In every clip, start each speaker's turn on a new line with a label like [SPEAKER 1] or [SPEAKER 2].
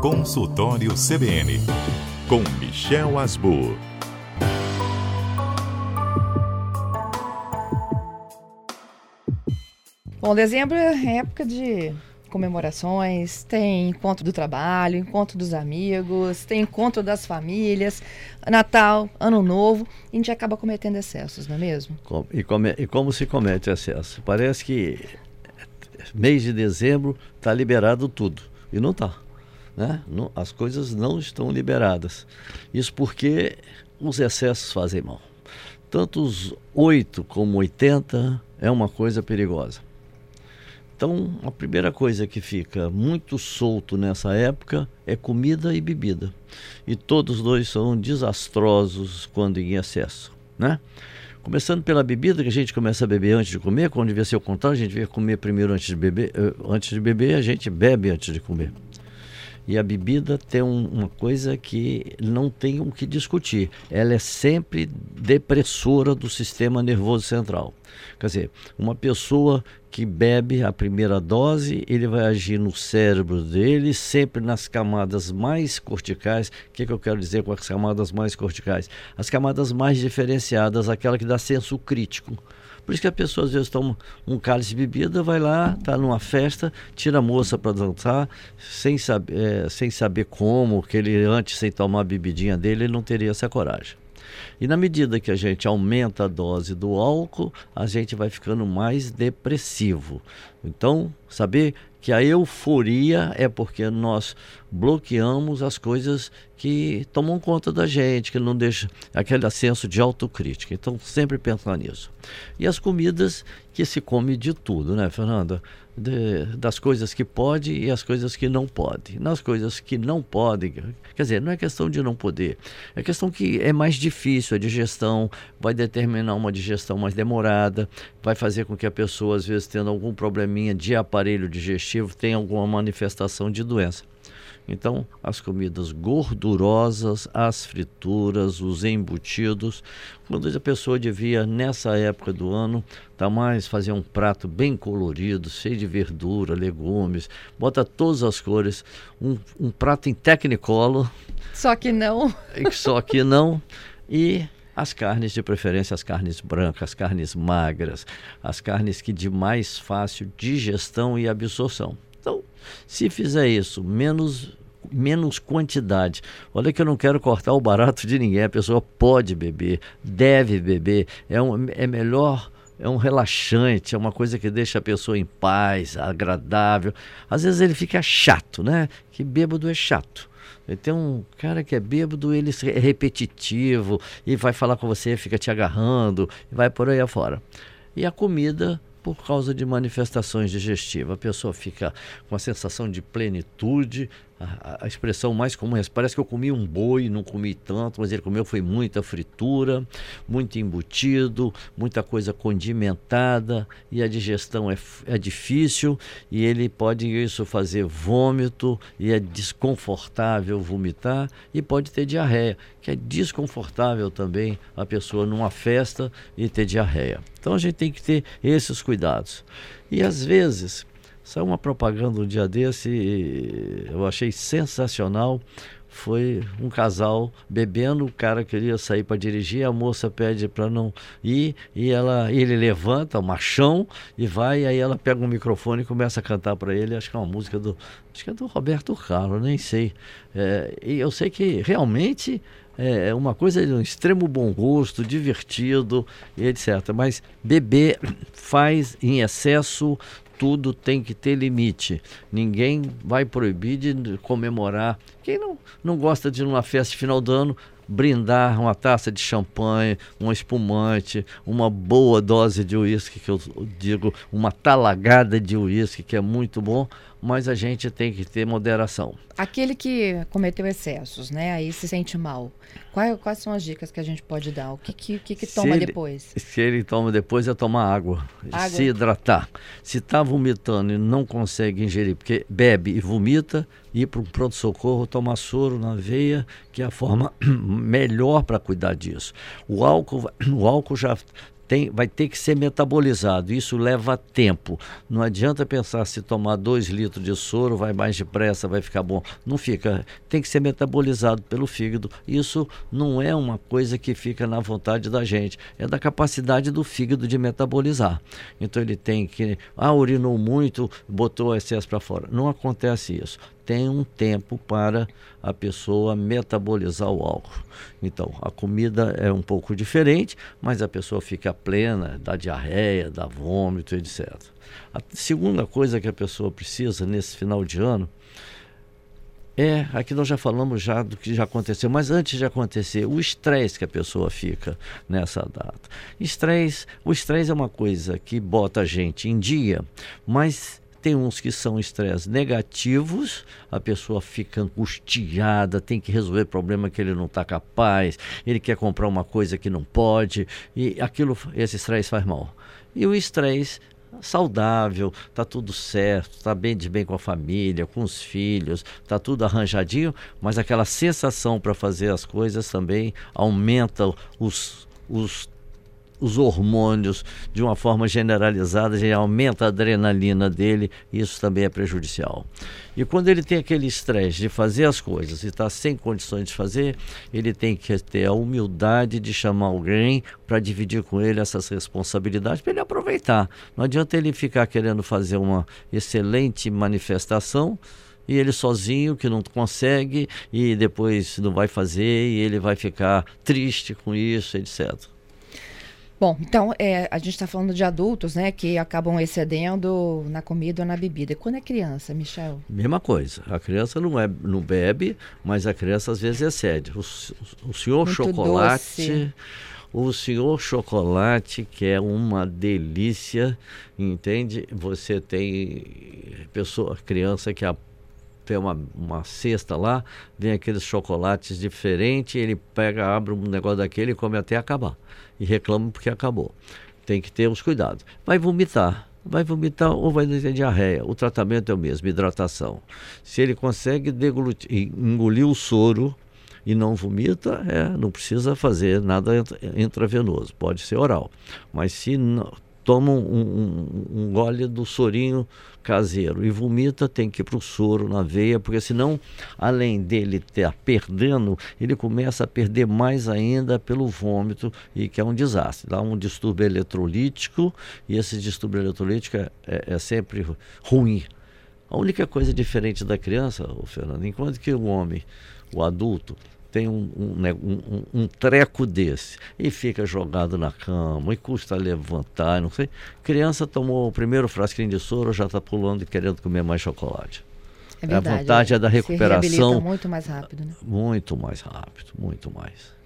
[SPEAKER 1] Consultório CBN, com Michel Asbur.
[SPEAKER 2] Bom, dezembro é época de comemorações, tem encontro do trabalho, encontro dos amigos, tem encontro das famílias, Natal, Ano Novo, e a gente acaba cometendo excessos, não é mesmo?
[SPEAKER 3] E, come, e como se comete excesso? Parece que mês de dezembro está liberado tudo, e não está né? As coisas não estão liberadas. Isso porque os excessos fazem mal. Tanto os 8 como 80 é uma coisa perigosa. Então, a primeira coisa que fica muito solto nessa época é comida e bebida. E todos dois são desastrosos quando em excesso, né? Começando pela bebida, que a gente começa a beber antes de comer, quando devia ser o contrário, a gente devia comer primeiro antes de beber, eh, antes de beber, a gente bebe antes de comer. E a bebida tem um, uma coisa que não tem o que discutir. Ela é sempre depressora do sistema nervoso central. Quer dizer, uma pessoa que bebe a primeira dose, ele vai agir no cérebro dele, sempre nas camadas mais corticais. O que, que eu quero dizer com as camadas mais corticais? As camadas mais diferenciadas, aquela que dá senso crítico. Por isso que a pessoa às vezes toma um cálice de bebida, vai lá, está numa festa, tira a moça para dançar, sem, saber, é, sem saber como, que ele antes, sem tomar a bebidinha dele, ele não teria essa coragem. E na medida que a gente aumenta a dose do álcool, a gente vai ficando mais depressivo. Então, saber que a euforia é porque nós bloqueamos as coisas que tomam conta da gente, que não deixa aquele senso de autocrítica. Então, sempre pensar nisso. E as comidas que se come de tudo, né, Fernanda? De, das coisas que pode e as coisas que não pode. Nas coisas que não podem, quer dizer, não é questão de não poder, é questão que é mais difícil, a digestão vai determinar uma digestão mais demorada, vai fazer com que a pessoa, às vezes, tendo algum probleminha de aparelho digestivo, tenha alguma manifestação de doença. Então, as comidas gordurosas, as frituras, os embutidos, quando a pessoa devia, nessa época do ano, tá mais fazer um prato bem colorido, cheio de verdura, legumes, bota todas as cores, um, um prato em tecnicolo.
[SPEAKER 2] Só que não.
[SPEAKER 3] Só que não. E as carnes, de preferência as carnes brancas, as carnes magras, as carnes que de mais fácil digestão e absorção. Então, se fizer isso, menos menos quantidade. Olha que eu não quero cortar o barato de ninguém. A pessoa pode beber, deve beber. É, um, é melhor é um relaxante, é uma coisa que deixa a pessoa em paz, agradável. Às vezes ele fica chato, né? Que bêbado é chato. Tem um cara que é bêbado, ele é repetitivo e vai falar com você, fica te agarrando, e vai por aí afora. E a comida por causa de manifestações digestivas. A pessoa fica com a sensação de plenitude, a, a, expressão mais comum é parece que eu comi um boi, não comi tanto, mas ele comeu foi muita fritura, muito embutido, muita coisa condimentada e a digestão é, é difícil e ele pode isso fazer vômito e é desconfortável vomitar e pode ter diarreia, que é desconfortável também a pessoa numa festa e ter diarreia. Então a gente tem que ter esses cuidados. E às vezes Saiu uma propaganda um dia desse, eu achei sensacional. Foi um casal bebendo, o cara queria sair para dirigir, a moça pede para não ir e ela, ele levanta, o machão, e vai, e aí ela pega um microfone e começa a cantar para ele, acho que é uma música do, acho que é do Roberto Carlos, nem sei. É, e eu sei que realmente é uma coisa de um extremo bom gosto, divertido, etc. Mas beber faz em excesso tudo tem que ter limite. Ninguém vai proibir de comemorar. Quem não, não gosta de numa festa de final do ano brindar uma taça de champanhe, um espumante, uma boa dose de uísque, que eu digo, uma talagada de uísque, que é muito bom, mas a gente tem que ter moderação.
[SPEAKER 2] Aquele que cometeu excessos, né, aí se sente mal, quais, quais são as dicas que a gente pode dar? O que, que, que, que toma
[SPEAKER 3] ele,
[SPEAKER 2] depois?
[SPEAKER 3] Se ele toma depois é tomar água, água. se hidratar. Se está vomitando e não consegue ingerir, porque bebe e vomita, ir para um pronto-socorro, tomar soro na veia, que é a forma melhor para cuidar disso. O álcool, o álcool já tem, vai ter que ser metabolizado. Isso leva tempo. Não adianta pensar se tomar dois litros de soro vai mais depressa, vai ficar bom. Não fica. Tem que ser metabolizado pelo fígado. Isso não é uma coisa que fica na vontade da gente. É da capacidade do fígado de metabolizar. Então ele tem que. Ah, urinou muito, botou excesso para fora. Não acontece isso tem um tempo para a pessoa metabolizar o álcool. Então, a comida é um pouco diferente, mas a pessoa fica plena, dá diarreia, dá vômito, etc. A segunda coisa que a pessoa precisa nesse final de ano é, aqui nós já falamos já do que já aconteceu, mas antes de acontecer, o estresse que a pessoa fica nessa data. Estresse, o estresse é uma coisa que bota a gente em dia, mas tem uns que são estresse negativos, a pessoa fica angustiada, tem que resolver problema que ele não está capaz, ele quer comprar uma coisa que não pode, e aquilo, esse estresse faz mal. E o estresse saudável, tá tudo certo, tá bem de bem com a família, com os filhos, tá tudo arranjadinho, mas aquela sensação para fazer as coisas também aumenta os, os os hormônios de uma forma generalizada, já aumenta a adrenalina dele, e isso também é prejudicial. E quando ele tem aquele estresse de fazer as coisas e está sem condições de fazer, ele tem que ter a humildade de chamar alguém para dividir com ele essas responsabilidades, para ele aproveitar. Não adianta ele ficar querendo fazer uma excelente manifestação e ele sozinho que não consegue e depois não vai fazer e ele vai ficar triste com isso, etc.
[SPEAKER 2] Bom, então é, a gente está falando de adultos, né, que acabam excedendo na comida ou na bebida. E quando é criança, Michel?
[SPEAKER 3] Mesma coisa. A criança não, é, não bebe, mas a criança às vezes excede. O, o, o senhor Muito chocolate. Doce. O senhor chocolate, que é uma delícia, entende? Você tem pessoa, criança que a tem uma, uma cesta lá, vem aqueles chocolates diferentes, ele pega, abre um negócio daquele e come até acabar. E reclama porque acabou. Tem que ter os cuidados. Vai vomitar. Vai vomitar ou vai ter diarreia. O tratamento é o mesmo, hidratação. Se ele consegue engolir o soro e não vomita, é, não precisa fazer nada intravenoso, pode ser oral. Mas se não, toma um, um, um gole do sorinho caseiro e vomita, tem que ir para o soro na veia, porque senão, além dele estar perdendo, ele começa a perder mais ainda pelo vômito, e que é um desastre. Dá um distúrbio eletrolítico, e esse distúrbio eletrolítico é, é, é sempre ruim. A única coisa diferente da criança, Fernando, enquanto que o homem, o adulto, tem um, né, um, um, um, treco desse e fica jogado na cama e custa levantar, não sei. Criança tomou o primeiro frasquinho de soro, já está pulando e querendo comer mais chocolate. É verdade, a vantagem é, é da recuperação.
[SPEAKER 2] muito mais rápido, né?
[SPEAKER 3] Muito mais rápido, muito mais.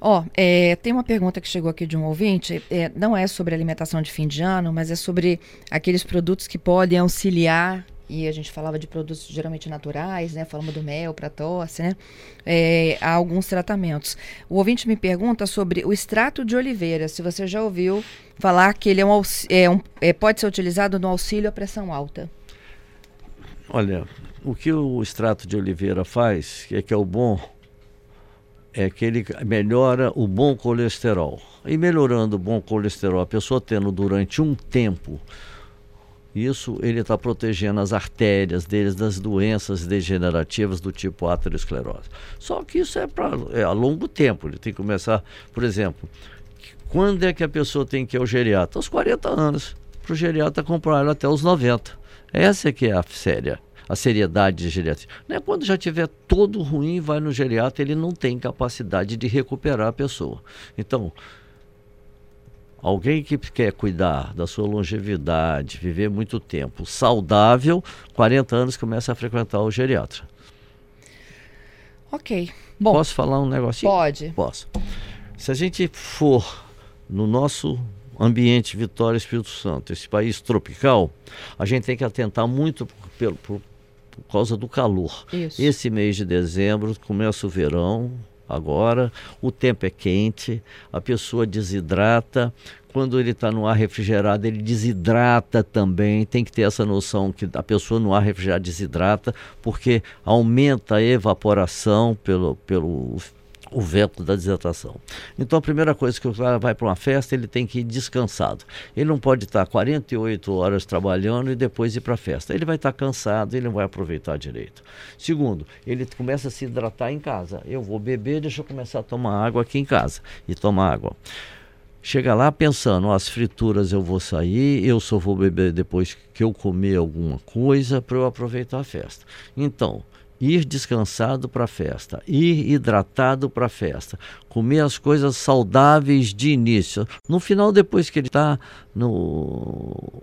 [SPEAKER 2] Ó, oh, é, tem uma pergunta que chegou aqui de um ouvinte, é, não é sobre alimentação de fim de ano, mas é sobre aqueles produtos que podem auxiliar e a gente falava de produtos geralmente naturais, né? Falamos do mel para tosse, né? É, há alguns tratamentos. O ouvinte me pergunta sobre o extrato de oliveira, se você já ouviu falar que ele é um, é um é, pode ser utilizado no auxílio à pressão alta.
[SPEAKER 3] Olha, o que o extrato de oliveira faz, que é que é o bom, é que ele melhora o bom colesterol. E melhorando o bom colesterol, a pessoa tendo durante um tempo isso ele está protegendo as artérias deles das doenças degenerativas do tipo aterosclerose. Só que isso é, pra, é a longo tempo. Ele tem que começar, por exemplo, quando é que a pessoa tem que ir ao geriatra? Aos 40 anos. Para o geriatra comprar ela até os 90. Essa é que é a séria, a seriedade de geriatria. Não é quando já tiver todo ruim, vai no geriatra, ele não tem capacidade de recuperar a pessoa. Então, Alguém que quer cuidar da sua longevidade, viver muito tempo, saudável, 40 anos começa a frequentar o geriatra.
[SPEAKER 2] Ok. Bom,
[SPEAKER 3] Posso falar um negocinho?
[SPEAKER 2] Pode.
[SPEAKER 3] Posso. Se a gente for no nosso ambiente Vitória Espírito Santo, esse país tropical, a gente tem que atentar muito por, por, por causa do calor. Isso. Esse mês de dezembro começa o verão, agora, o tempo é quente, a pessoa desidrata. Quando ele está no ar refrigerado, ele desidrata também. Tem que ter essa noção que a pessoa no ar refrigerado desidrata, porque aumenta a evaporação pelo, pelo o veto da desidratação. Então a primeira coisa que o cara vai para uma festa, ele tem que ir descansado. Ele não pode estar 48 horas trabalhando e depois ir para a festa. Ele vai estar cansado, ele não vai aproveitar direito. Segundo, ele começa a se hidratar em casa. Eu vou beber, deixa eu começar a tomar água aqui em casa e tomar água. Chega lá pensando, as frituras eu vou sair, eu só vou beber depois que eu comer alguma coisa para eu aproveitar a festa. Então, ir descansado para a festa, ir hidratado para a festa, comer as coisas saudáveis de início. No final, depois que ele está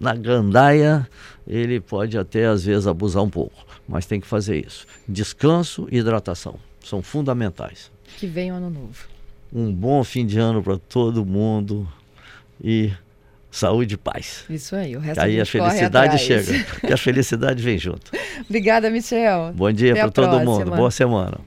[SPEAKER 3] na gandaia, ele pode até às vezes abusar um pouco, mas tem que fazer isso. Descanso e hidratação são fundamentais.
[SPEAKER 2] Que venha o ano novo.
[SPEAKER 3] Um bom fim de ano para todo mundo e saúde e paz.
[SPEAKER 2] Isso aí, o resto
[SPEAKER 3] que aí a, felicidade chega, que a felicidade vem junto.
[SPEAKER 2] Obrigada, Michel.
[SPEAKER 3] Bom dia para todo próxima. mundo, boa semana.